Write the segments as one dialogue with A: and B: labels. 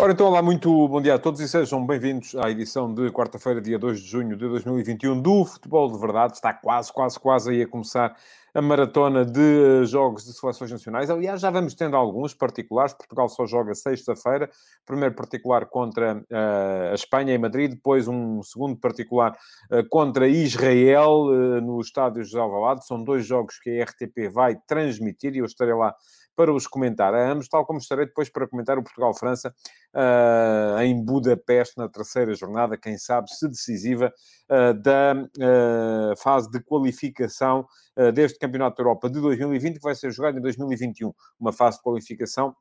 A: Ora, então, olá, muito bom dia a todos e sejam bem-vindos à edição de quarta-feira, dia 2 de junho de 2021 do Futebol de Verdade. Está quase, quase, quase aí a começar a maratona de jogos de seleções nacionais. Aliás, já vamos tendo alguns particulares. Portugal só joga sexta-feira. Primeiro particular contra uh, a Espanha em Madrid, depois um segundo particular uh, contra Israel uh, no estádio José Alvalade. São dois jogos que a RTP vai transmitir e eu estarei lá para os comentar a ambos, tal como estarei depois para comentar o Portugal-França uh, em Budapeste, na terceira jornada, quem sabe, se decisiva, uh, da uh, fase de qualificação deste Campeonato da Europa de 2020, que vai ser jogado em 2021. Uma fase de qualificação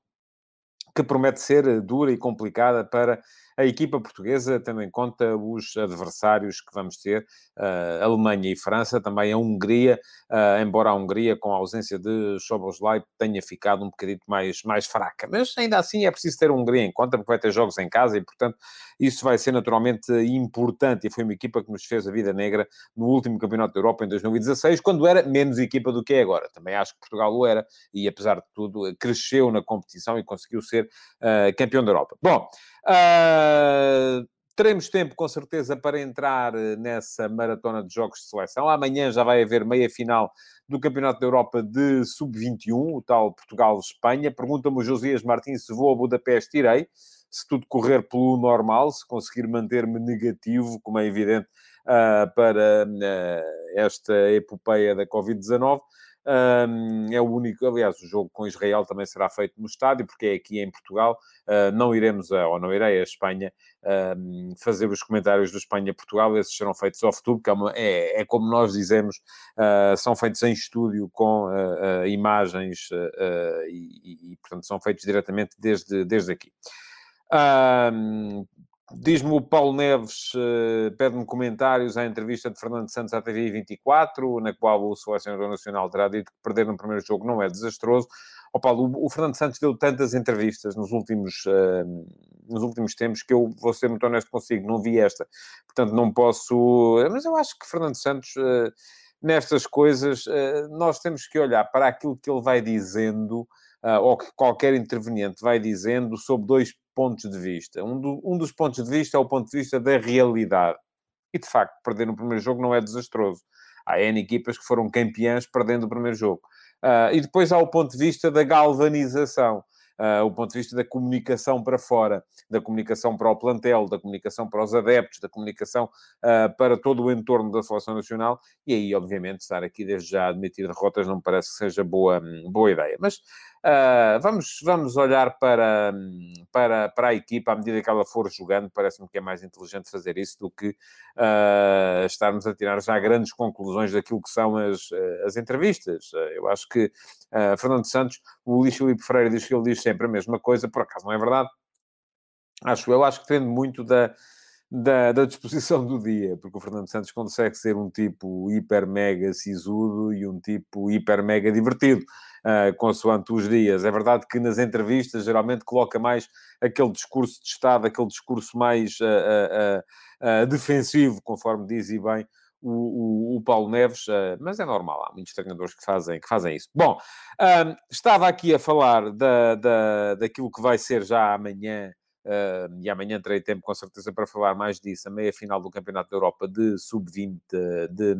A: que promete ser dura e complicada para a equipa portuguesa, tendo em conta os adversários que vamos ter, uh, Alemanha e França, também a Hungria, uh, embora a Hungria, com a ausência de Soboslai, tenha ficado um bocadito mais, mais fraca. Mas ainda assim é preciso ter a Hungria em conta, porque vai ter jogos em casa e, portanto, isso vai ser naturalmente importante. E foi uma equipa que nos fez a vida negra no último Campeonato da Europa em 2016, quando era menos equipa do que é agora. Também acho que Portugal o era e, apesar de tudo, cresceu na competição e conseguiu ser uh, campeão da Europa. Bom, Uh, teremos tempo, com certeza, para entrar eh, nessa maratona de jogos de seleção. Amanhã já vai haver meia final do Campeonato da Europa de Sub-21, o tal Portugal-Espanha. Pergunta-me o Josias Martins se vou a Budapeste, irei. Se tudo correr pelo normal, se conseguir manter-me negativo, como é evidente, uh, para uh, esta epopeia da Covid-19. É o único, aliás, o jogo com Israel também será feito no estádio, porque é aqui em Portugal. Uh, não iremos, a, ou não irei a Espanha fazer os comentários do Espanha-Portugal, esses serão feitos off-tube, que é, uma, é, é, como nós dizemos, uh, são feitos em estúdio com uh, imagens e, e, portanto, são feitos diretamente desde, desde aqui. Um, Diz-me o Paulo Neves, uh, pede-me comentários à entrevista de Fernando Santos à TV 24, na qual o selecionador nacional terá dito que perder no primeiro jogo não é desastroso. Oh, Paulo, o, o Fernando Santos deu tantas entrevistas nos últimos, uh, nos últimos tempos que eu vou ser muito honesto consigo, não vi esta. Portanto, não posso... Mas eu acho que Fernando Santos, uh, nestas coisas, nós temos que olhar para aquilo que ele vai dizendo, ou que qualquer interveniente vai dizendo sobre dois pontos de vista. Um, do, um dos pontos de vista é o ponto de vista da realidade. E, de facto, perder no primeiro jogo não é desastroso. Há N equipas que foram campeãs perdendo o primeiro jogo. Uh, e depois há o ponto de vista da galvanização. Uh, o ponto de vista da comunicação para fora, da comunicação para o plantel, da comunicação para os adeptos, da comunicação uh, para todo o entorno da seleção nacional, e aí, obviamente, estar aqui desde já a admitir derrotas não me parece que seja boa, boa ideia. Mas Uh, vamos, vamos olhar para, para, para a equipa à medida que ela for jogando. Parece-me que é mais inteligente fazer isso do que uh, estarmos a tirar já grandes conclusões daquilo que são as, as entrevistas. Uh, eu acho que Fernando Santos, o Luís Filipe Freire diz que ele diz sempre a mesma coisa, por acaso não é verdade. Acho eu, acho que depende muito da, da, da, disposição do dia, porque o Fernando Santos consegue ser um tipo hiper mega sisudo e um tipo hiper mega divertido uh, consoante os dias. É verdade que nas entrevistas geralmente coloca mais aquele discurso de Estado, aquele discurso mais uh, uh, defensivo, conforme diz e bem o, o, o, Paulo Neves, mas é normal, há muitos treinadores que fazem, que fazem isso. Bom, estava aqui a falar da, da, daquilo que vai ser já amanhã. Uh, e amanhã terei tempo com certeza para falar mais disso, a meia final do Campeonato da Europa de sub-20, de,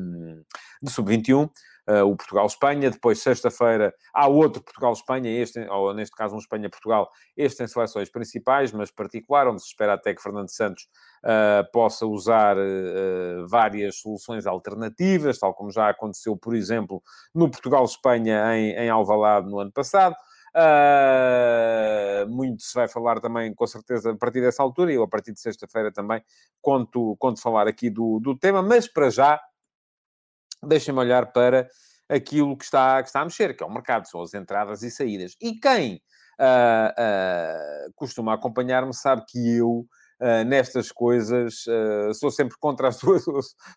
A: de sub-21 uh, o Portugal-Espanha, depois sexta-feira há outro Portugal-Espanha, este, ou neste caso um Espanha-Portugal, este tem seleções principais, mas particular, onde se espera até que Fernando Santos uh, possa usar uh, várias soluções alternativas, tal como já aconteceu, por exemplo, no Portugal-Espanha em, em Alvalade no ano passado. Uh, muito se vai falar também, com certeza, a partir dessa altura, e eu a partir de sexta-feira também conto, conto falar aqui do, do tema, mas para já deixem-me olhar para aquilo que está, que está a mexer, que é o mercado, são as entradas e saídas. E quem uh, uh, costuma acompanhar-me sabe que eu, uh, nestas coisas, sou sempre contra as duas,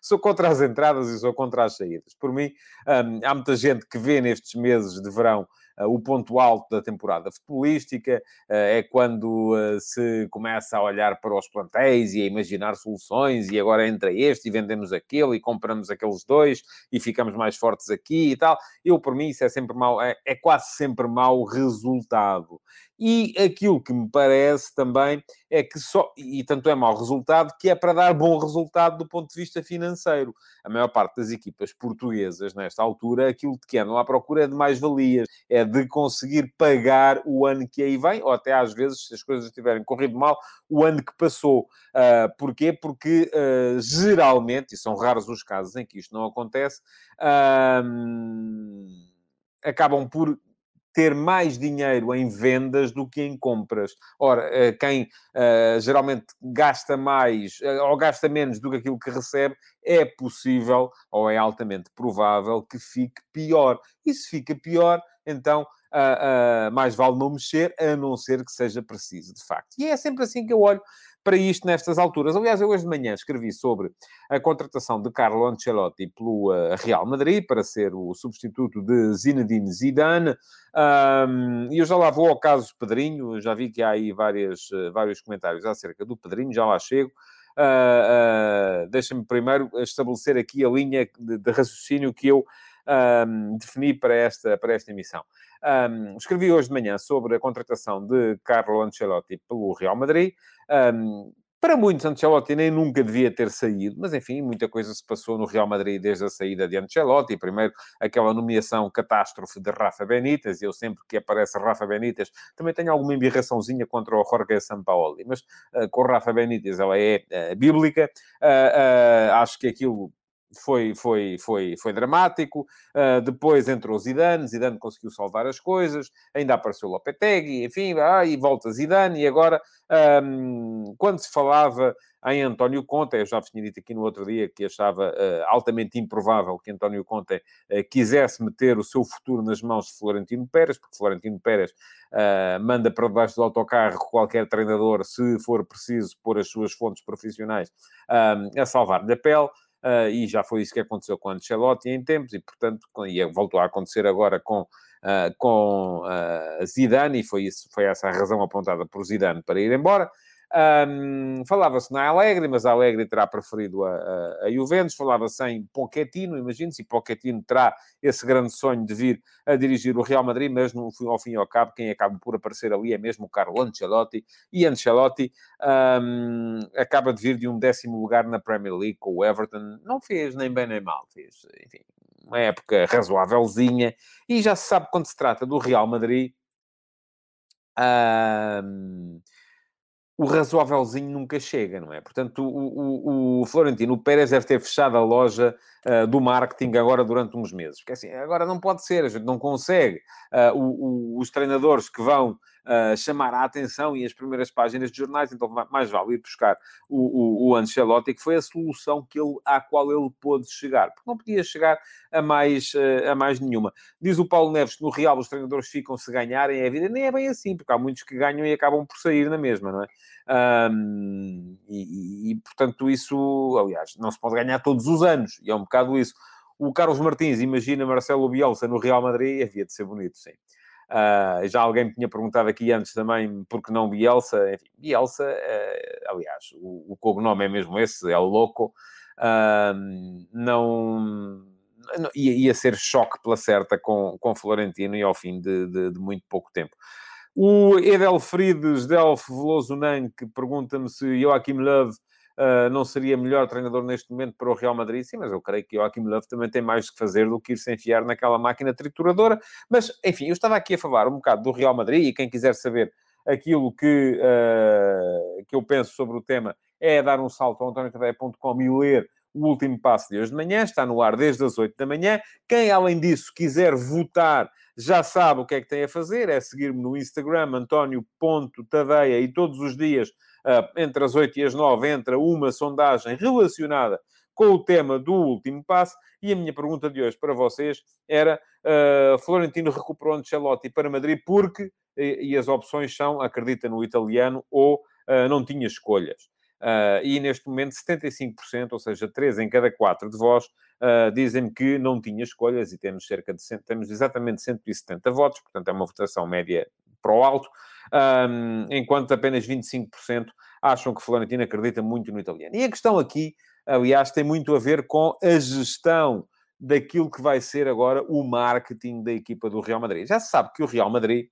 A: sou contra as entradas e sou contra as saídas. Por mim, um, há muita gente que vê nestes meses de verão o ponto alto da temporada futebolística, é quando se começa a olhar para os plantéis e a imaginar soluções, e agora entra este e vendemos aquele e compramos aqueles dois e ficamos mais fortes aqui e tal. Eu, por mim, isso é sempre mau, é, é quase sempre mau resultado. E aquilo que me parece também é que só, e tanto é mau resultado, que é para dar bom resultado do ponto de vista financeiro. A maior parte das equipas portuguesas, nesta altura, aquilo que andam à procura é de mais-valias, é de conseguir pagar o ano que aí vem, ou até às vezes, se as coisas tiverem corrido mal, o ano que passou. Uh, porquê? Porque uh, geralmente, e são raros os casos em que isto não acontece, uh, acabam por ter mais dinheiro em vendas do que em compras. Ora, eh, quem uh, geralmente gasta mais uh, ou gasta menos do que aquilo que recebe, é possível ou é altamente provável que fique pior. E se fica pior, então uh, mais vale não mexer, a não ser que seja preciso, de facto. E é sempre assim que eu olho para isto nestas alturas. Aliás, eu hoje de manhã escrevi sobre a contratação de Carlo Ancelotti pelo uh, Real Madrid para ser o substituto de Zinedine Zidane. Um, e eu já lá vou ao caso Pedrinho, já vi que há aí várias, uh, vários comentários acerca do Pedrinho, já lá chego. Uh, uh, Deixa-me primeiro estabelecer aqui a linha de, de raciocínio que eu um, defini para esta, para esta emissão. Um, escrevi hoje de manhã sobre a contratação de Carlo Ancelotti pelo Real Madrid. Um, para muitos, Ancelotti nem nunca devia ter saído, mas enfim, muita coisa se passou no Real Madrid desde a saída de Ancelotti. Primeiro, aquela nomeação catástrofe de Rafa Benítez. Eu sempre que aparece Rafa Benítez, também tenho alguma embirraçãozinha contra o Jorge Sampaoli, mas uh, com Rafa Benítez ela é uh, bíblica. Uh, acho que aquilo foi, foi, foi, foi dramático. Uh, depois entrou Zidane, Zidane conseguiu salvar as coisas, ainda apareceu Lopetegui, enfim, ah, e volta Zidane. E agora, um, quando se falava em António Conte, eu já vos tinha dito aqui no outro dia que achava uh, altamente improvável que António Conte uh, quisesse meter o seu futuro nas mãos de Florentino Pérez, porque Florentino Pérez manda para debaixo do autocarro qualquer treinador, se for preciso, pôr as suas fontes profissionais a salvar-lhe a pele. Uh, e já foi isso que aconteceu com Ancelotti em tempos, e portanto, e voltou a acontecer agora com, uh, com uh, Zidane, e foi, isso, foi essa a razão apontada por Zidane para ir embora. Um, Falava-se na Alegre, mas a Alegre terá preferido a, a, a Juventus. Falava-se em Pochettino, imagine-se, Pochettino terá esse grande sonho de vir a dirigir o Real Madrid, mas no, ao fim e ao cabo, quem acaba por aparecer ali é mesmo o Carlo Ancelotti. E Ancelotti um, acaba de vir de um décimo lugar na Premier League com o Everton. Não fez nem bem nem mal, fez, enfim, uma época razoávelzinha. E já se sabe quando se trata do Real Madrid. Um, o razoávelzinho nunca chega, não é? Portanto, o, o, o Florentino Pérez deve ter fechado a loja uh, do marketing agora durante uns meses. Porque assim, agora não pode ser, a gente não consegue. Uh, o, os treinadores que vão uh, chamar a atenção e as primeiras páginas de jornais, então mais vale ir buscar o, o, o Ancelotti, que foi a solução que ele, à qual ele pôde chegar, porque não podia chegar a mais, a mais nenhuma. Diz o Paulo Neves que no Real os treinadores ficam se ganharem é a vida, nem é bem assim, porque há muitos que ganham e acabam por sair na mesma, não é? Um, e, e, portanto, isso, aliás, não se pode ganhar todos os anos, e é um bocado isso. O Carlos Martins imagina Marcelo Bielsa no Real Madrid, havia de ser bonito, sim. Uh, já alguém me tinha perguntado aqui antes também por que não Bielsa. Enfim, Bielsa, uh, aliás, o, o cognome é mesmo esse, é o louco. Uh, não, não ia, ia, ser choque pela certa com, com Florentino e ao fim de, de, de muito pouco tempo. O Edelfrides Delf Veloso que pergunta-me se Joachim Löw uh, não seria melhor treinador neste momento para o Real Madrid? Sim, mas eu creio que o Joachim Löw também tem mais que fazer do que ir se enfiar naquela máquina trituradora. Mas, enfim, eu estava aqui a falar um bocado do Real Madrid e quem quiser saber aquilo que, uh, que eu penso sobre o tema é dar um salto ao antoniotadeia.com e ler o último passo de hoje de manhã, está no ar desde as 8 da manhã. Quem, além disso, quiser votar, já sabe o que é que tem a fazer, é seguir-me no Instagram, antonio.tadeia, e todos os dias entre as 8 e as 9 entra uma sondagem relacionada com o tema do último passo. E a minha pergunta de hoje para vocês era: uh, Florentino recuperou Ancelotti para Madrid porque, e, e, as opções são, acredita no italiano ou uh, não tinha escolhas. Uh, e neste momento 75%, ou seja, 3 em cada 4 de vós, dizem que não tinha escolhas e temos cerca de temos exatamente 170 votos, portanto é uma votação média para o alto, um, enquanto apenas 25% acham que Florentino acredita muito no italiano. E a questão aqui, aliás, tem muito a ver com a gestão daquilo que vai ser agora o marketing da equipa do Real Madrid. Já se sabe que o Real Madrid,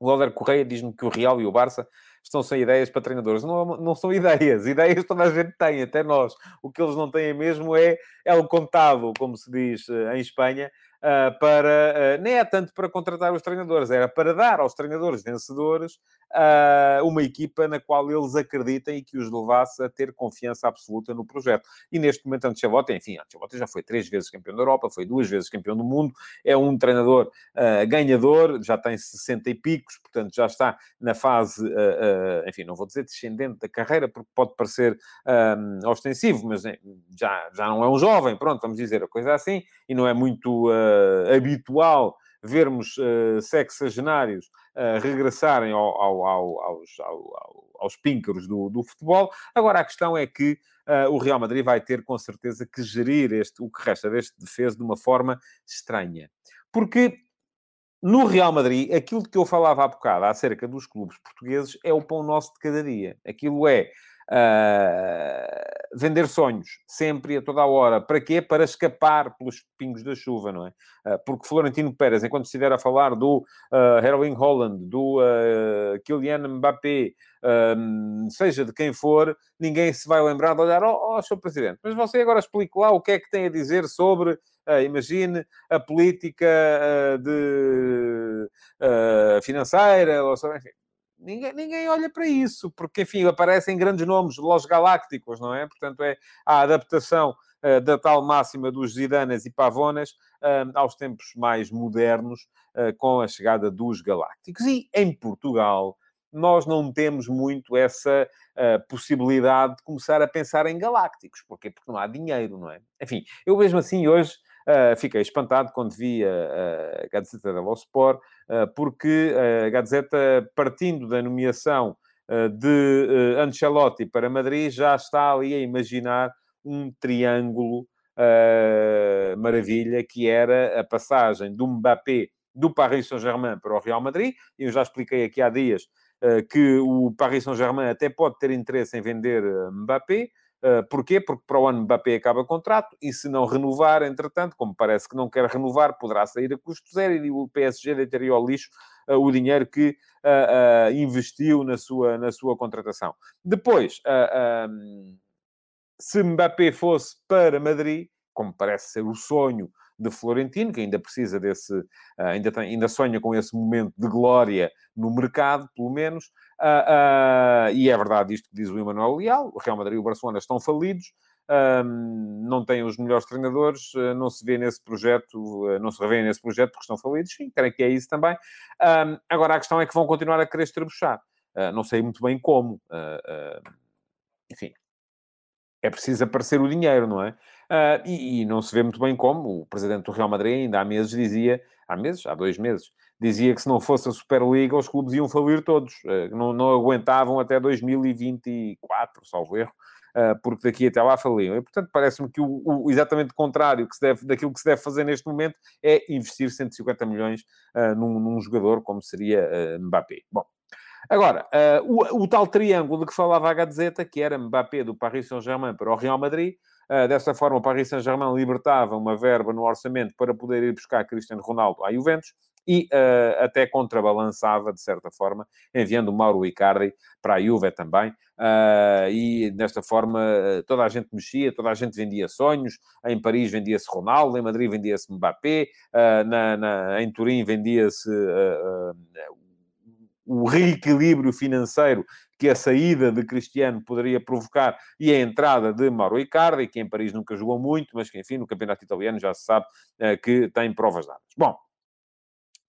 A: o Alder Correia diz-me que o Real e o Barça estão sem ideias para treinadores. Não, não são ideias. Ideias toda a gente tem, até nós. O que eles não têm mesmo é, o contado, como se diz eh, em Espanha, uh, para... Uh, nem é tanto para contratar os treinadores, era para dar aos treinadores vencedores uh, uma equipa na qual eles acreditem e que os levasse a ter confiança absoluta no projeto. E neste momento, Ancelotti, enfim, Ancelotti já foi três vezes campeão da Europa, foi duas vezes campeão do mundo, é um treinador ganhador, já tem 60 e picos, portanto já está na fase enfim, não vou dizer descendente da carreira, porque pode parecer ostensivo, mas já, já não é um jovem, pronto, vamos dizer a coisa assim, e não é muito habitual vermos uh, sexagenários uh, regressarem ao, ao, ao, aos, aos píncaros do, do, futebol. Agora, a questão é que uh, o Real Madrid vai ter, com certeza, que gerir este, o que resta deste defesa de uma forma estranha. Porque no Real Madrid, aquilo que eu falava há bocado acerca dos clubes portugueses é o pão nosso de cada dia. Aquilo é uh, vender sonhos, sempre e a toda a hora. Para quê? Para escapar pelos pingos da chuva, não é? Uh, porque Florentino Pérez, enquanto estiver a falar do uh, Erling Holland, do uh, Kylian Mbappé, seja de quem for, ninguém se vai lembrar de olhar, oh, oh, Sr. Presidente, mas você agora explique lá o que é que tem a dizer sobre Uh, imagine a política uh, de, uh, financeira, ou, enfim, ninguém, ninguém olha para isso, porque, enfim, aparecem grandes nomes, Los Galácticos, não é? Portanto, é a adaptação da tal máxima dos Zidanas e Pavonas aos tempos mais modernos, com a chegada dos Galácticos. E em Portugal, nós não temos muito essa uh, possibilidade de começar a pensar em galácticos. Porquê? Porque não há dinheiro, não é? Enfim, eu mesmo assim hoje Uh, fiquei espantado quando vi a, a Gazeta dello Sport, uh, porque a Gazeta, partindo da nomeação de Ancelotti para Madrid, já está ali a imaginar um triângulo maravilha, que era a passagem do Mbappé do Paris Saint-Germain para o Real Madrid. Eu já expliquei aqui há dias que o Paris Saint-Germain até pode ter interesse em vender Mbappé, Uh, porquê? Porque para o ano Mbappé acaba contrato e se não renovar, entretanto, como parece que não quer renovar, poderá sair a custo zero e o PSG deitaria ao lixo uh, o dinheiro que uh, investiu na sua, na sua contratação. Depois, um, se Mbappé fosse para Madrid, como parece ser o sonho de Florentino, que ainda precisa desse, ainda, tem, ainda sonha com esse momento de glória no mercado, pelo menos, Uh, uh, e é verdade isto que diz o Emanuel Leal, o Real Madrid e o Barcelona estão falidos, não têm os melhores treinadores, uh, não se vê nesse projeto, não se revê nesse projeto porque estão falidos, sim, creio que é isso também. Agora, a questão é que vão continuar a querer estrebuchar. não sei muito bem como. enfim, é preciso aparecer o dinheiro, não é? E, e, não se vê muito bem como. O presidente do Real Madrid ainda há meses dizia, há meses, há dois meses, dizia que se não fosse a Superliga, os clubes iam falir todos. Eh, não, não aguentavam até 2024, salvo erro, eh, porque daqui até lá faliam. E, portanto, parece-me que o, o, exatamente contrário que se deve, daquilo que se deve fazer neste momento é investir 150 milhões uh, num, num, jogador como seria uh, Mbappé. Bom, agora, uh, o, o, tal triângulo de que falava a Gazeta, que era Mbappé do Paris Saint-Germain para o Real Madrid, Uh, dessa forma, o Paris Saint-Germain libertava uma verba no orçamento para poder ir buscar Cristiano Ronaldo à Juventus e uh, até contrabalançava, de certa forma, enviando Mauro Icardi para a Juve também. Uh, e desta forma toda a gente mexia, toda a gente vendia sonhos. Em Paris vendia-se Ronaldo, em Madrid vendia-se Mbappé, uh, na, na, em Turim vendia-se o reequilíbrio financeiro que a saída de Cristiano poderia provocar e a entrada de Mauro Icardi, que em Paris nunca jogou muito, mas que, enfim, no campeonato italiano já se sabe que tem provas dadas. Bom,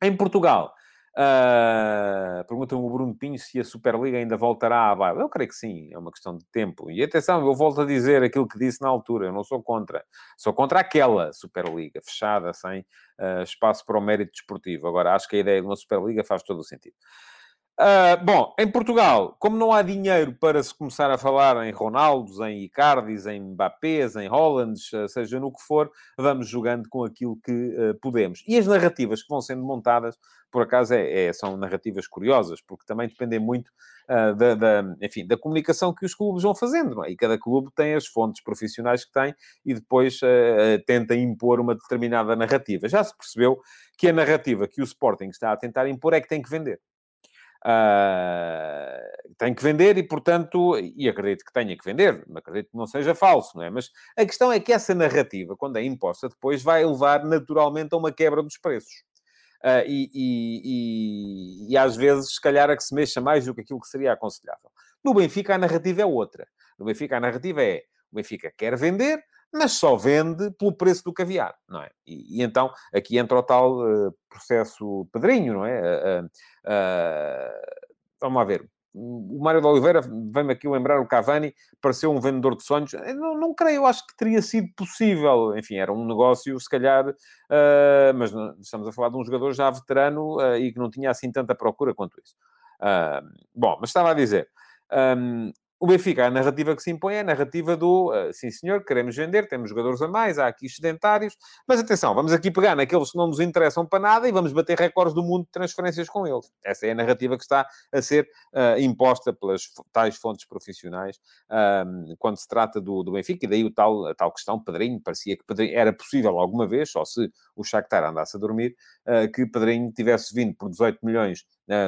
A: em Portugal, uh, pergunta-me o Bruno Pinho se a Superliga ainda voltará à baila. Eu creio que sim, é uma questão de tempo. E atenção, eu volto a dizer aquilo que disse na altura, eu não sou contra. Sou contra aquela Superliga, fechada, sem uh, espaço para o mérito desportivo. Agora, acho que a ideia de uma Superliga faz todo o sentido. Uh, bom, em Portugal, como não há dinheiro para se começar a falar em Ronaldos, em Icardis, em Mbappés, em Hollands, seja no que for, vamos jogando com aquilo que uh, podemos. E as narrativas que vão sendo montadas, por acaso, é, é, são narrativas curiosas, porque também dependem muito uh, da, da, enfim, da comunicação que os clubes vão fazendo. É? E cada clube tem as fontes profissionais que tem e depois tenta impor uma determinada narrativa. Já se percebeu que a narrativa que o Sporting está a tentar impor é que tem que vender. Uh, tem que vender e, portanto, e acredito que tenha que vender, acredito que não seja falso, não é? Mas a questão é que essa narrativa, quando é imposta, depois vai levar naturalmente a uma quebra dos preços. Uh, e, e, e, e, às vezes, se calhar, a que se mexa mais do que aquilo que seria aconselhável. No Benfica, a narrativa é outra. No Benfica, a narrativa é o Benfica quer vender, mas só vende pelo preço do caviar, não é? E, e então aqui entra o tal uh, processo Pedrinho, não é? Uh, uh, vamos lá ver. O Mário de Oliveira vem-me aqui lembrar o Cavani, pareceu um vendedor de sonhos. Não, não creio, acho que teria sido possível. Enfim, era um negócio, se calhar, mas estamos a falar de um jogador já veterano e que não tinha assim tanta procura quanto isso. bom, mas estava a dizer, um, o Benfica, a narrativa que se impõe é a narrativa do uh, sim senhor, queremos vender, temos jogadores a mais, há aqui sedentários, mas atenção, vamos aqui pegar naqueles que não nos interessam para nada e vamos bater recordes do mundo de transferências com eles. Essa é a narrativa que está a ser uh, imposta pelas tais fontes profissionais uh, quando se trata do, do Benfica, e daí o tal, a tal questão, Pedrinho, parecia que Pedrinho, era possível alguma vez, só se o Shakhtar andasse a dormir, eh, que Pedrinho tivesse vindo por 18 milhões uh,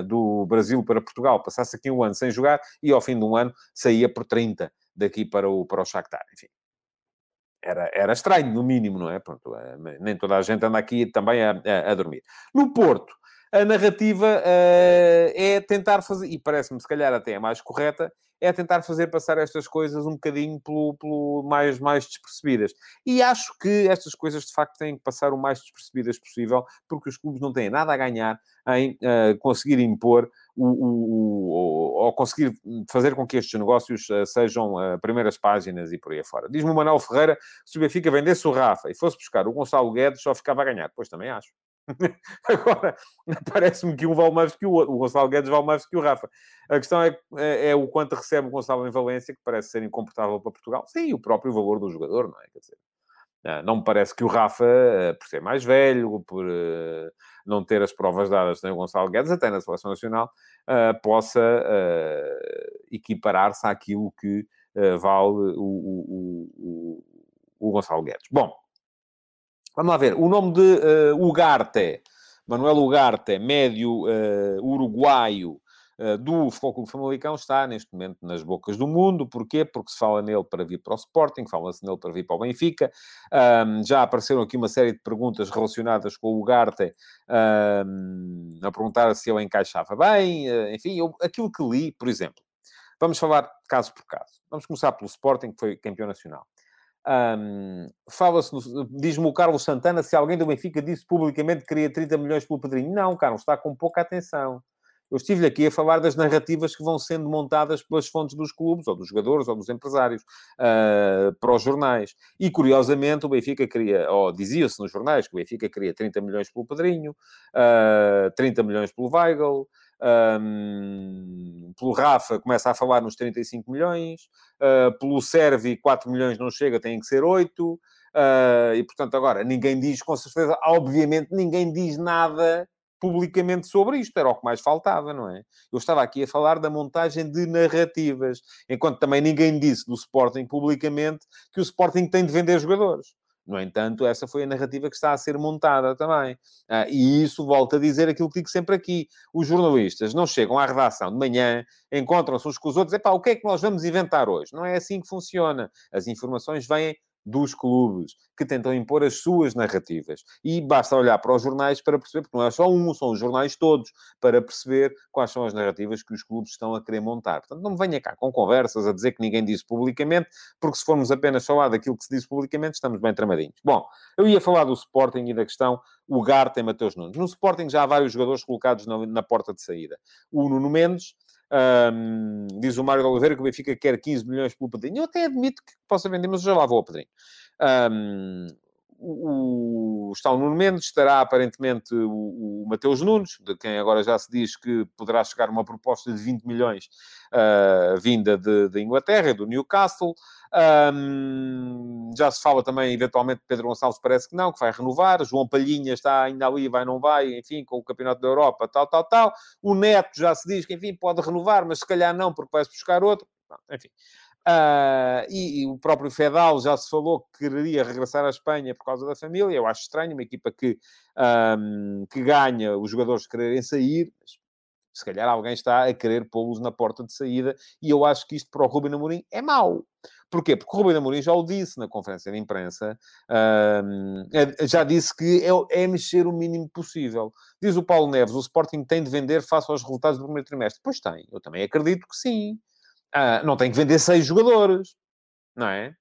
A: do Brasil para Portugal, passasse aqui um ano sem jogar e ao fim de um ano saía por 30 daqui para o, para o Shakhtar. Enfim, era, era estranho, no mínimo, não é? Pronto, uh, nem toda a gente anda aqui também a, a, a dormir. No Porto, a narrativa uh, é tentar fazer, e parece-me se calhar até a mais correta, é tentar fazer passar estas coisas um bocadinho pelo, pelo mais, mais despercebidas. E acho que estas coisas, de facto, têm que passar o mais despercebidas possível, porque os clubes não têm nada a ganhar em uh, conseguir impor o, o, o, ou conseguir fazer com que estes negócios uh, sejam uh, primeiras páginas e por aí afora. Diz-me o Manuel Ferreira, se o Benfica vendesse o Rafa e fosse buscar o Gonçalo Guedes, só ficava a ganhar. Pois também acho. Agora, parece-me que um vale mais que o outro. O Gonçalo Guedes vale mais que o Rafa. A questão é, é, é, o quanto recebe o Gonçalo em Valência, que parece ser incomportável para Portugal. Sim, o próprio valor do jogador, não é? Quer dizer, ah, não me parece que o Rafa, ah, por ser mais velho, por uh, não ter as provas dadas sem o Gonçalo Guedes, até na Seleção Nacional, possa equiparar-se àquilo que vale o, o, o, o Gonçalo Guedes. Bom, Vamos lá ver. O nome de uh, Ugarte, Manuel Ugarte, médio uh, uruguaio uh, do Futebol Clube Famalicão, está neste momento nas bocas do mundo. Porquê? Porque se fala nele para vir para o Sporting, fala-se nele para vir para o Benfica. Um, já apareceram aqui uma série de perguntas relacionadas com o Ugarte, um, a perguntar se ele encaixava bem. enfim, eu, aquilo que li, por exemplo. Vamos falar caso por caso. Vamos começar pelo Sporting, que foi campeão nacional. Um, Fala-se, diz-me o Carlos Santana, se alguém do Benfica disse publicamente que queria 30 milhões pelo Pedrinho. Não, Carlos, está com pouca atenção. Eu estive aqui a falar das narrativas que vão sendo montadas pelas fontes dos clubes, ou dos jogadores, ou dos empresários, uh, para os jornais. E, curiosamente, o Benfica queria, ou dizia-se nos jornais, que o Benfica queria 30 milhões pelo Pedrinho, uh, ah, 30 milhões pelo Weigl, um, pelo Rafa começa a falar nos 35 milhões, uh, pelo Servi 4 milhões não chega, tem que ser 8. Uh, ah, e portanto, agora ninguém diz com certeza, obviamente, ninguém diz nada publicamente sobre isto, era o que mais faltava, não é? Eu estava aqui a falar da montagem de narrativas, enquanto também ninguém disse do Sporting publicamente que o Sporting tem de vender jogadores. No entanto, essa foi a narrativa que está a ser montada também. Ah, e isso volta a dizer aquilo que digo sempre aqui. Os jornalistas não chegam à redação de manhã, encontram-se uns com os outros, e pá, o que é que nós vamos inventar hoje? Não é assim que funciona. As informações vêm dos clubes, que tentam impor as suas narrativas. E basta olhar para os jornais para perceber, porque não é só um, são os jornais todos, para perceber quais são as narrativas que os clubes estão a querer montar. Portanto, não me venha cá com conversas a dizer que ninguém disse publicamente, porque se formos apenas falar daquilo que se disse publicamente, estamos bem tramadinhos. Bom, eu ia falar do Sporting e da questão o Garte e Mateus Nunes. No Sporting já há vários jogadores colocados na, na porta de saída. O Nuno Mendes, um, diz o Mário Oliveira que o Benfica quer 15 milhões pelo Pedrinho. Eu até admito que possa vender, mas já lá vou ao Pedrinho. Um, o, o, está o Nuno Mendes, estará aparentemente o, o Mateus Nunes, de quem agora já se diz que poderá chegar uma proposta de 20 milhões uh, vinda de, de, Inglaterra, do Newcastle. Um, já se fala também, eventualmente, Pedro Gonçalves parece que não, que vai renovar. João Palhinha está ainda ali, vai, não vai, enfim, com o Campeonato da Europa, tal, tal, tal. O Neto já se diz que, enfim, pode renovar, mas se calhar não, porque vai-se buscar outro. Enfim. Uh, e, e, o próprio Fedal já se falou que quereria regressar à Espanha por causa da família. Eu acho estranho uma equipa que, um, que ganha os jogadores quererem sair, mas se calhar alguém está a querer pô-los na porta de saída e eu acho que isto para o Ruben Amorim é mau. Porquê? Porque o Ruben Amorim já o disse na conferência de imprensa, um, já disse que é, é, mexer o mínimo possível. Diz o Paulo Neves, o Sporting tem de vender face aos resultados do primeiro trimestre. Pois tem, eu também acredito que sim. Ah, não tem que vender seis jogadores, não é?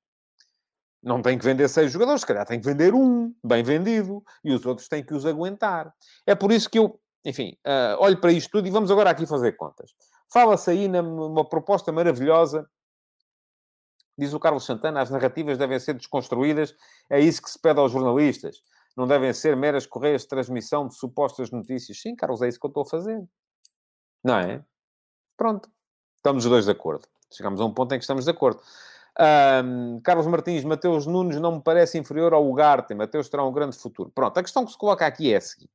A: Não tem que vender seis jogadores, se calhar tem que vender um, bem vendido, e os outros têm que os aguentar. É por isso que eu, enfim, uh, olho para isto tudo e vamos agora aqui fazer contas. Fala-se aí numa proposta maravilhosa. Diz o Carlos Santana, as narrativas devem ser desconstruídas, é isso que se pede aos jornalistas. Não devem ser meras correias de transmissão de supostas notícias. Sim, Carlos, é isso que eu estou a fazer. Não é? Pronto. Estamos os dois de acordo. Chegamos a um ponto em que estamos de acordo. Um, Carlos Martins, Mateus Nunes não me parece inferior ao Ugarte. Mateus terá um grande futuro. Pronto, a questão que se coloca aqui é a seguinte.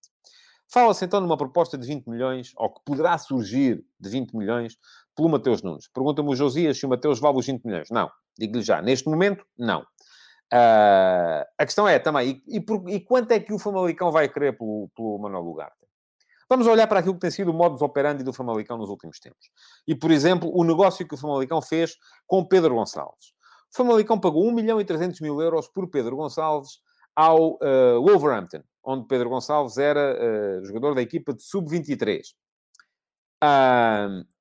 A: Fala-se então numa proposta de 20 milhões, ou que poderá surgir de 20 milhões, pelo Mateus Nunes. Pergunta-me o Josias se o Mateus vale os 20 milhões. Não. Digo-lhe já, neste momento, não. Uh, a questão é também, e, e, por, e, quanto é que o Famalicão vai querer pelo, pelo Manuel Ugarte? Vamos olhar para aquilo que tem sido o modus operandi do Famalicão nos últimos tempos. E, por exemplo, o negócio que o Famalicão fez com Pedro Gonçalves. O Famalicão pagou 1 milhão e 300 mil euros por Pedro Gonçalves ao uh, Wolverhampton, onde Pedro Gonçalves era uh, jogador da equipa de sub-23.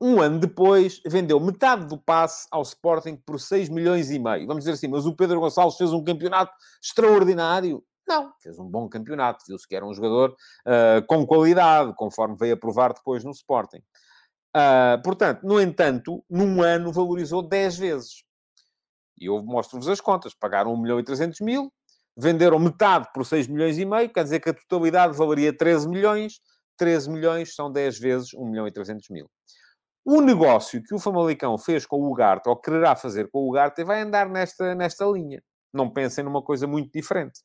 A: Um ano depois, vendeu metade do passe ao Sporting por 6 milhões e meio. Vamos dizer assim, mas o Pedro Gonçalves fez um campeonato extraordinário. Não, fez um bom campeonato, viu-se que era um jogador uh, com qualidade, conforme veio a provar depois no Sporting. Uh, portanto, no entanto, num ano valorizou 10 vezes. E eu mostro-vos as contas. Pagaram 1 milhão e 300 mil, venderam metade por 6 milhões e meio, quer dizer que a totalidade valeria 13 milhões. 13 milhões são 10 vezes 1 milhão e 300 mil. O negócio que o Famalicão fez com o Ugarte, ou quererá fazer com o Ugarte, vai andar nesta, nesta linha. Não pensem numa coisa muito diferente.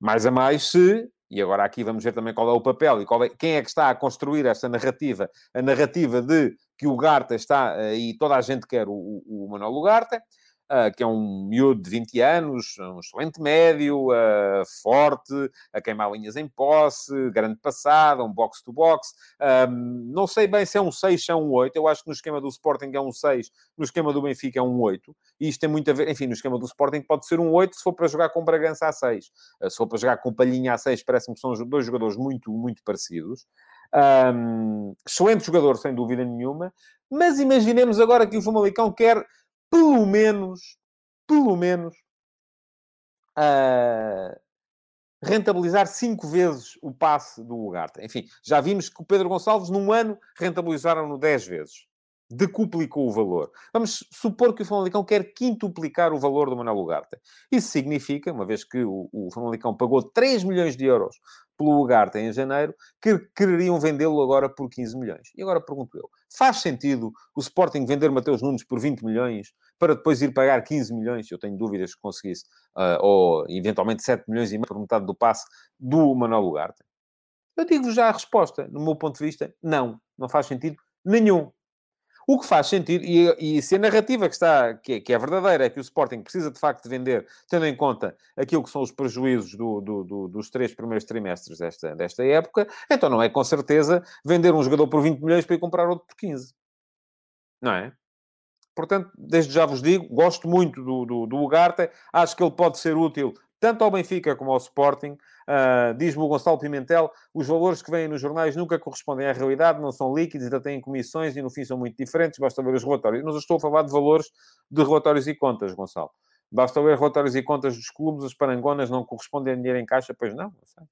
A: Mais a mais se, e agora aqui vamos ver também qual é o papel e é, quem é que está a construir esta narrativa, a narrativa de que o Garta está, eh, e toda a gente quer o, o, o Manuel Ugarte, uh, que é um miúdo de 20 anos, um excelente médio, uh, forte, a queimar linhas em posse, grande passada, um box-to-box. Não sei bem se é um 6, se é um 8. Eu acho que no esquema do Sporting é um 6, no esquema do Benfica é um 8. E isto tem muito a ver, enfim, no esquema do Sporting pode ser um 8 se for para jogar com Bragança a 6. Uh, se for para jogar com Palhinha a 6, parece-me que são dois jogadores muito, muito parecidos. Um, excelente jogador, sem dúvida nenhuma. Mas imaginemos agora que o Famalicão quer pelo menos, pelo menos, uh, rentabilizar cinco vezes o passe do Ugarte. Enfim, já vimos que o Pedro Gonçalves, num ano, rentabilizaram-no 10 vezes decuplicou o valor. Vamos supor que o Famalicão quer quintuplicar o valor do Manuel Ugarte. Isso significa, uma vez que o, o Famalicão pagou 3 milhões de euros pelo Ugarte em janeiro, que quereriam vendê-lo agora por 15 milhões. E agora pergunto eu, faz sentido o Sporting vender Mateus Nunes por 20 milhões para depois ir pagar 15 milhões, eu tenho dúvidas que conseguisse, uh, ou eventualmente 7 milhões e meio por metade do passe do Manuel Ugarte? Eu digo já a resposta, no meu ponto de vista, não. Não faz sentido nenhum. O que faz sentido, e, e se a narrativa que está, que é, que é, verdadeira, é que o Sporting precisa de facto de vender, tendo em conta aquilo que são os prejuízos do, do, do, dos três primeiros trimestres desta, desta época, então não é com certeza vender um jogador por 20 milhões para ir comprar outro por 15. Não é? Portanto, desde já vos digo, gosto muito do, do, do Ugarte, acho que ele pode ser útil tanto ao Benfica como ao Sporting. Uh, Diz-me o Gonçalo Pimentel, os valores que vêm nos jornais nunca correspondem à realidade, não são líquidos, ainda têm comissões e no fim são muito diferentes, basta ver os relatórios. Eu estou a falar de valores de relatórios e contas, Gonçalo. Basta ver relatórios e contas dos clubes, as parangonas não correspondem a dinheiro em caixa, pois não, não sei.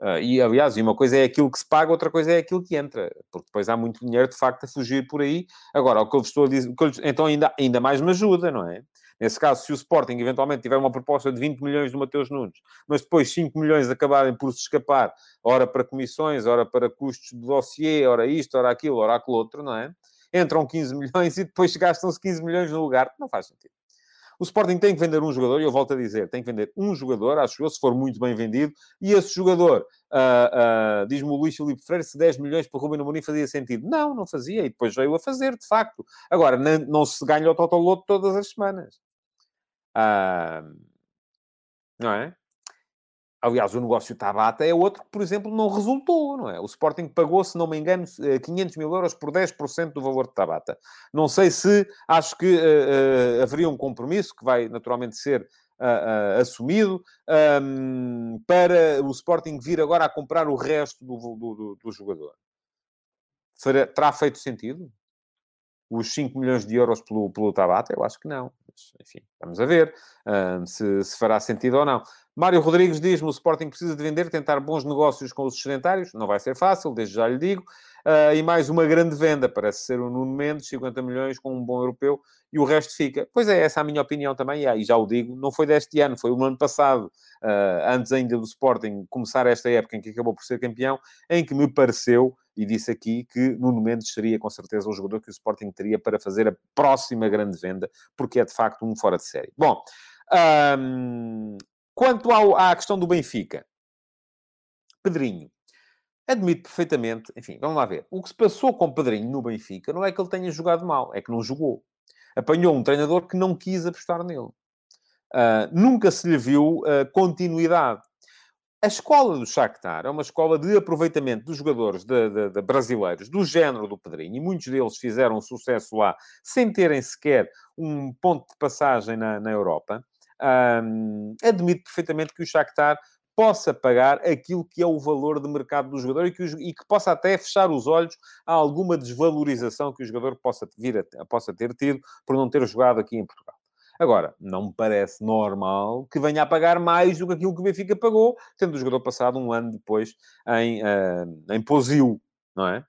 A: Uh, e, aliás, uma coisa é aquilo que se paga, outra coisa é aquilo que entra, porque depois há muito dinheiro, de facto, a fugir por aí. Agora, o que eu vos estou a dizer, então ainda, ainda mais me ajuda, não é? Nesse caso, se o Sporting eventualmente tiver uma proposta de 20 milhões do Mateus Nunes, mas depois 5 milhões acabarem por se escapar, ora para comissões, ora para custos de dossiê, ora isto, ora aquilo, ora aquilo outro, não é? Entram 15 milhões e depois gastam-se 15 milhões no lugar. Não faz sentido. O Sporting tem que vender um jogador, e eu volto a dizer, tem que vender um jogador, acho eu, se for muito bem vendido, e esse jogador, uh, uh, diz-me o Luís Filipe Freire, se 10 milhões para o Rubem Amorim fazia sentido. Não, não fazia, e depois veio a fazer, de facto. Agora, não, não se ganha o Totoloto todas as semanas. Uh, não é? Aliás, o negócio Tabata é outro que, por exemplo, não resultou, não é? O Sporting pagou, se não me engano, 500 eh, mil euros por 10% do valor de Tabata. Não sei se, acho que uh, uh, haveria um compromisso, que vai naturalmente ser uh, assumido, um, para o Sporting vir agora a comprar o resto do, do, do, do jogador. Terá feito sentido? Os 5 milhões de euros pelo, pelo Tabata? Eu acho que não. Mas, enfim, vamos a ver se, se fará sentido ou não. Mário Rodrigues diz-me o Sporting precisa de vender, tentar bons negócios com os excedentários. Não vai ser fácil, desde já lhe digo. Uh, e mais uma grande venda, parece ser o Nuno Mendes, 50 milhões com um bom europeu, e o resto fica. Pois é, essa é a minha opinião também, e já o digo, não foi deste ano, foi o ano passado, uh, antes ainda do Sporting começar esta época em que acabou por ser campeão, em que me pareceu, e disse aqui, que Nuno Mendes seria com certeza o jogador que o Sporting teria para fazer a próxima grande venda, porque é de facto um fora de série. Bom, um, Quanto ao, à questão do Benfica, Pedrinho, admito perfeitamente, enfim, vamos lá ver. O que se passou com Pedrinho no Benfica não é que ele tenha jogado mal, é que não jogou. Apanhou um treinador que não quis apostar nele. Uh, nunca se lhe viu uh, continuidade. A escola do Shakhtar é uma escola de aproveitamento dos jogadores de, de, de brasileiros do género do Pedrinho, e muitos deles fizeram sucesso lá sem terem sequer um ponto de passagem na, na Europa. Um, admito perfeitamente que o Shakhtar possa pagar aquilo que é o valor de mercado do jogador e que, e que possa até fechar os olhos a alguma desvalorização que o jogador possa, vir a, possa ter tido por não ter jogado aqui em Portugal. Agora, não me parece normal que venha a pagar mais do que aquilo que o Benfica pagou, tendo o jogador passado um ano depois em, uh, em Posil, não é?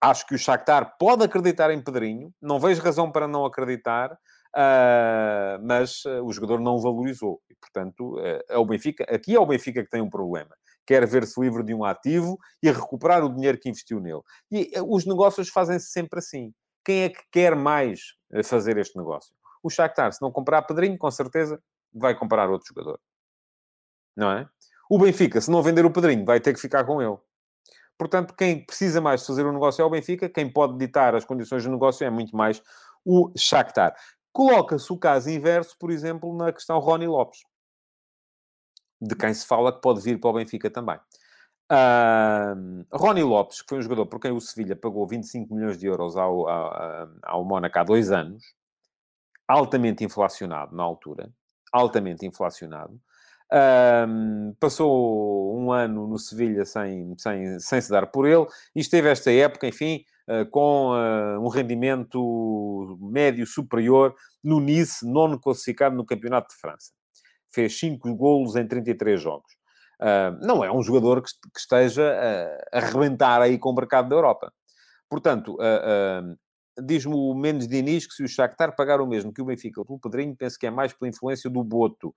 A: Acho que o Shakhtar pode acreditar em Pedrinho, não vejo razão para não acreditar, Uh, mas uh, o jogador não valorizou. E, portanto, uh, é o Benfica, aqui é o Benfica que tem um problema. Quer ver-se livre de um ativo e recuperar o dinheiro que investiu nele. E os negócios fazem-se sempre assim. Quem é que quer mais fazer este negócio? O Shakhtar, se não comprar Pedrinho, com certeza vai comprar outro jogador. Não é? O Benfica, se não vender o Pedrinho, vai ter que ficar com ele. Portanto, quem precisa mais de fazer o um negócio é o Benfica. Quem pode ditar as condições do negócio é muito mais o Shakhtar. Coloca-se o caso inverso, por exemplo, na questão Rony Lopes, de quem se fala que pode vir para o Benfica também. Uh, Rony Lopes, que foi um jogador por quem o Sevilha pagou 25 milhões de euros ao, ao, ao Mónaco há dois anos, altamente inflacionado na altura, altamente inflacionado. Passou um ano no Sevilha sem, sem, sem se dar por ele e esteve esta época, enfim, com uh, um rendimento médio superior no Nice, nono classificado no Campeonato de França. Fez 5 golos em 33 jogos. Uh, não é um jogador que, esteja a arrebentar aí com o mercado da Europa. Portanto, diz-me o Mendes Diniz que se o Shakhtar pagar o mesmo que o Benfica pelo Pedrinho, penso que é mais pela influência do Boto.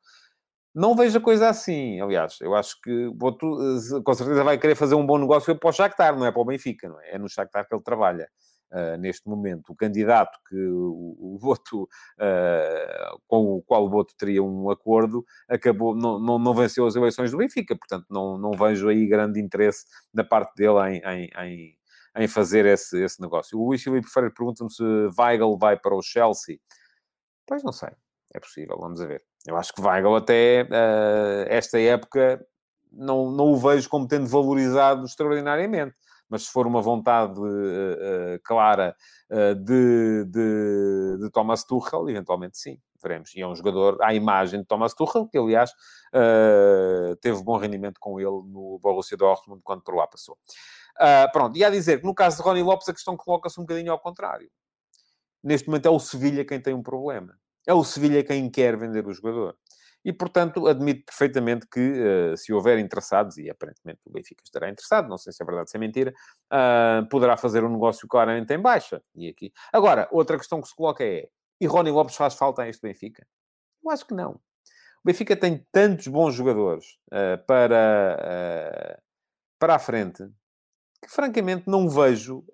A: Não vejo a coisa assim, aliás. Eu acho que o Boto, eh, com certeza, vai querer fazer um bom negócio para o Shakhtar, não é para o Benfica, não é? É no Shakhtar que ele trabalha. Uh, neste momento, o candidato que o, o Boto, uh, com o qual o Boto teria um acordo, acabou, não, não, não, venceu as eleições do Benfica, portanto, não, não vejo aí grande interesse da parte dele em, em, em, em fazer esse, esse negócio. O Luís Filipe Ferreira pergunta-me se Weigl vai para o Chelsea. Pois não sei, é possível, vamos ver. Eu acho que Weigl até uh, esta época não, não o vejo como tendo valorizado extraordinariamente. Mas se for uma vontade uh, uh, clara de, de, de, Thomas Tuchel, eventualmente sim, veremos. E é um jogador à imagem de Thomas Tuchel, que aliás teve bom rendimento com ele no Borussia Dortmund quando por lá passou. pronto, e a dizer que no caso de Ronnie Lopes a questão coloca-se um bocadinho ao contrário. Neste momento é o Sevilha quem tem um problema é o Sevilha quem quer vender o jogador. E, portanto, admito perfeitamente que, uh, se houver interessados, e aparentemente o Benfica estará interessado, não sei se é verdade ou se é mentira, uh, poderá fazer um negócio claramente em baixa. E aqui. Agora, outra questão que se coloca é, E Rony Lopes faz falta a este Benfica? Eu acho que não. O Benfica tem tantos bons jogadores uh, para, uh, para a frente que, francamente, não vejo,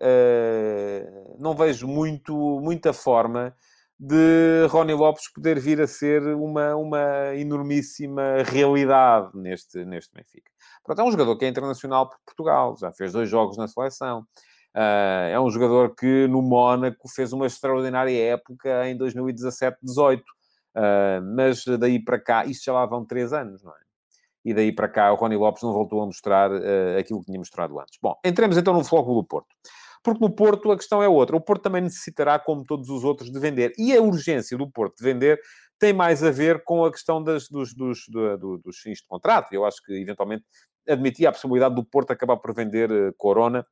A: não vejo muito, muita forma de Rony Lopes poder vir a ser uma, uma enormíssima realidade neste, neste Benfica. Pronto, é um jogador que é internacional por Portugal, já fez dois jogos na seleção. Uh, é um jogador que no Mónaco fez uma extraordinária época em 2017-18. Uh, mas daí para cá, isto já lá vão três anos, não é? E daí para cá o Rony Lopes não voltou a mostrar uh, aquilo que tinha mostrado antes. Bom, entremos então no Futebol do Porto. Porque no Porto a questão é outra. O Porto também necessitará, como todos os outros, de vender. E a urgência do Porto de vender tem mais a ver com a questão das, dos, dos, do, dos fins de contrato. Eu acho que, eventualmente, admitia a possibilidade do Porto acabar por vender uh, Corona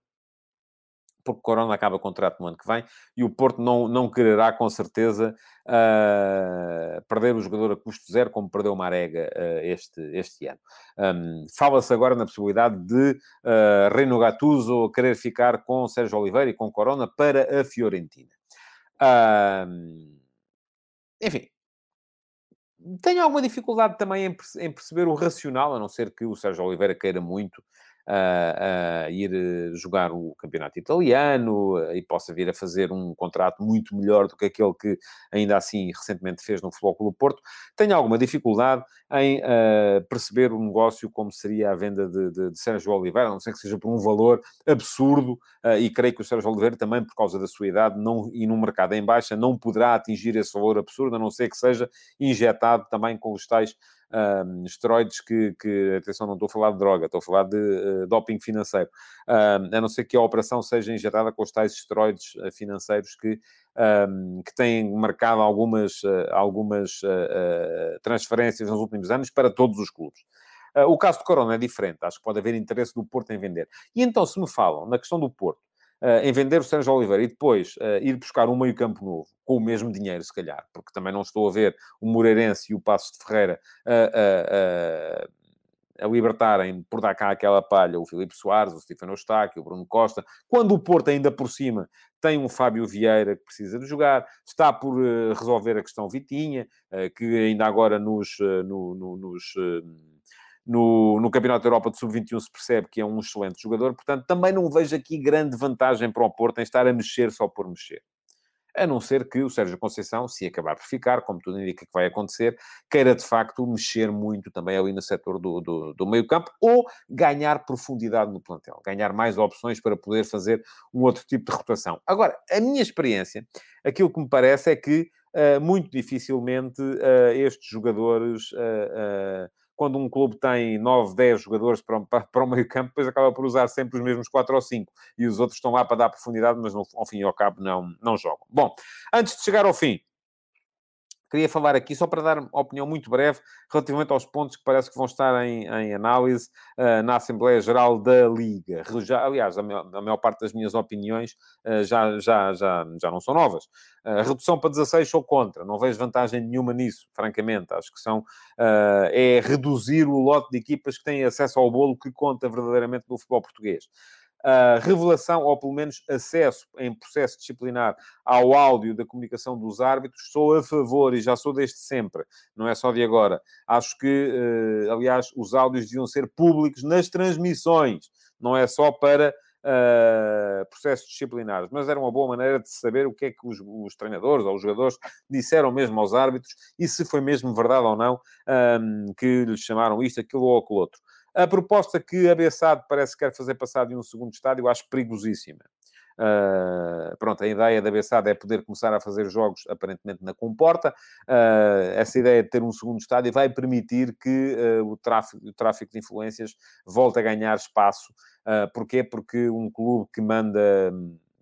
A: porque Corona acaba contrato no ano que vem e o Porto não, não quererá, com certeza, uh, perder o jogador a custo zero, como perdeu o Marega uh, este, este ano. Um, Fala-se agora na possibilidade de uh, Reino Gattuso querer ficar com Sérgio Oliveira e com Corona para a Fiorentina. Enfim, tenho alguma dificuldade também em, perceber o racional, a não ser que o Sérgio Oliveira queira muito a, ir eh, jogar o campeonato italiano eh, e possa vir a fazer um contrato muito melhor do que aquele que ainda assim recentemente fez no Futebol Clube Porto, tenho alguma dificuldade em uh, perceber o negócio como seria a venda de, de, de, Sérgio Oliveira, a não ser que seja por um valor absurdo, uh, e creio que o Sérgio Oliveira também, por causa da sua idade não, e no mercado em baixa, não poderá atingir esse valor absurdo, a não ser que seja injetado também com os tais um, esteroides que, que, atenção, não estou a falar de droga, estou a falar de uh, doping financeiro, um, a não ser que a operação seja injetada com os tais esteroides uh, financeiros que, um, que têm marcado algumas, uh, algumas transferências nos últimos anos para todos os clubes. o caso de Corona é diferente, acho que pode haver interesse do Porto em vender. E então, se me falam na questão do Porto, uh, em vender o Sérgio Oliveira e depois uh, ir buscar um meio-campo novo, com o mesmo dinheiro, se calhar, porque também não estou a ver o Moreirense e o Passos de Ferreira a, libertarem por dar cá aquela palha o Filipe Soares, o Stefano Eustáquio, o Bruno Costa, quando o Porto ainda por cima tem um Fábio Vieira que precisa de jogar, está por uh, resolver a questão Vitinha, que ainda agora nos, no, no, nos no, no Campeonato da Europa de Sub-21 se percebe que é um excelente jogador, portanto, também não vejo aqui grande vantagem para o Porto em estar a mexer só por mexer. A não ser que o Sérgio Conceição, se acabar por ficar, como tudo indica que vai acontecer, queira de facto mexer muito também ali no setor do, do, do meio-campo ou ganhar profundidade no plantel, ganhar mais opções para poder fazer um outro tipo de rotação. Agora, a minha experiência, aquilo que me parece é que uh, muito dificilmente uh, estes jogadores. Uh, quando um clube tem 9, 10 jogadores para, para, o meio campo, depois acaba por usar sempre os mesmos 4 ou 5. E os outros estão lá para dar profundidade, mas ao fim e ao cabo não, não jogam. Bom, antes de chegar ao fim, Queria falar aqui, só para dar uma opinião muito breve, relativamente aos pontos que parece que vão estar em, em análise uh, na Assembleia Geral da Liga. Já, aliás, a maior, a maior, parte das minhas opiniões uh, já, já, já, já não são novas. Uh, redução para 16 sou contra, não vejo vantagem nenhuma nisso, francamente. Acho que são, é reduzir o lote de equipas que têm acesso ao bolo que conta verdadeiramente no futebol português a revelação, ou pelo menos acesso em processo disciplinar ao áudio da comunicação dos árbitros, sou a favor e já sou desde sempre, não é só de agora. Acho que, eh, aliás, os áudios deviam ser públicos nas transmissões, não é só para Uh, processos disciplinares, mas era uma boa maneira de saber o que é que os, os, treinadores ou os jogadores disseram mesmo aos árbitros e se foi mesmo verdade ou não um, que lhes chamaram isto, aquilo ou aquilo outro. A proposta que a Bessade parece que quer fazer passar de um segundo estádio, eu acho perigosíssima. Uh, pronto, a ideia da Bessade é poder começar a fazer jogos aparentemente na comporta. Uh, essa ideia de ter um segundo estádio vai permitir que uh, o, tráfico, o tráfico de influências volte a ganhar espaço. Uh, porquê? Porque um clube que manda,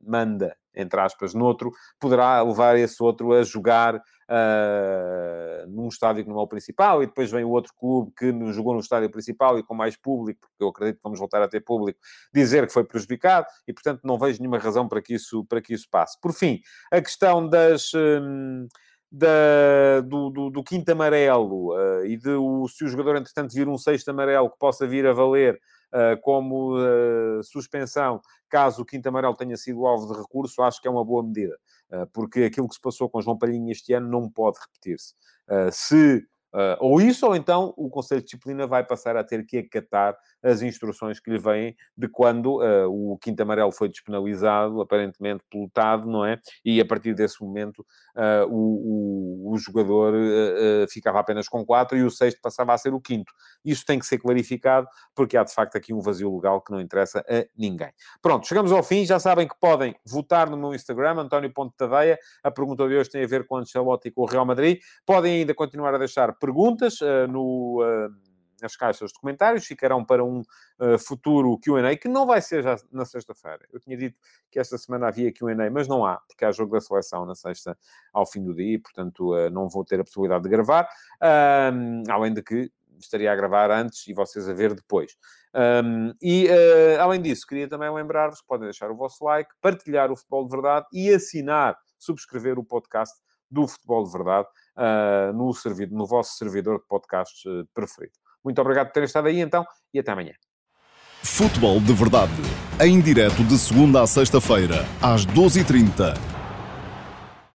A: manda entre aspas, noutro, poderá levar esse outro a jogar uh, num estádio que não é o principal, e depois vem o outro clube que jogou no estádio principal e com mais público, porque eu acredito que vamos voltar a ter público, dizer que foi prejudicado, e portanto não vejo nenhuma razão para que isso, para que isso passe. Por fim, a questão das. Hum, da, do, do, do, quinto amarelo uh, e de o, se o jogador, entretanto, vir um sexto amarelo que possa vir a valer como suspensão, caso o quinto amarelo tenha sido alvo de recurso, acho que é uma boa medida. porque aquilo que se passou com João Palhinha este ano não pode repetir-se. se Uh, ou isso, ou então o Conselho de Disciplina vai passar a ter que acatar as instruções que lhe vêm de quando uh, o quinto amarelo foi despenalizado, aparentemente pelotado, não é? E a partir desse momento uh, o, o, o, jogador ficava apenas com quatro e o sexto passava a ser o quinto. Isso tem que ser clarificado, porque há de facto aqui um vazio legal que não interessa a ninguém. Pronto, chegamos ao fim. Já sabem que podem votar no meu Instagram, António Ponte Tadeia. A pergunta de hoje tem a ver com o Ancelotti e com o Real Madrid. Podem ainda continuar a deixar perguntas uh, no, uh, nas caixas de comentários, ficarão para um uh, futuro QA, que não vai ser já na sexta-feira. Eu tinha dito que esta semana havia QA, mas não há, porque há jogo da seleção na sexta ao fim do dia, e, portanto não vou ter a possibilidade de gravar. além de que estaria a gravar antes e vocês a ver depois. Um, e, uh, além disso, queria também lembrar-vos que podem deixar o vosso like, partilhar o Futebol de Verdade e assinar, subscrever o podcast do Futebol de Verdade uh, no, servidor, no vosso servidor de podcasts uh, preferido. Muito obrigado por terem estado aí, então, e até amanhã.
B: Futebol de Verdade, em direto de segunda a sexta-feira, às 12h30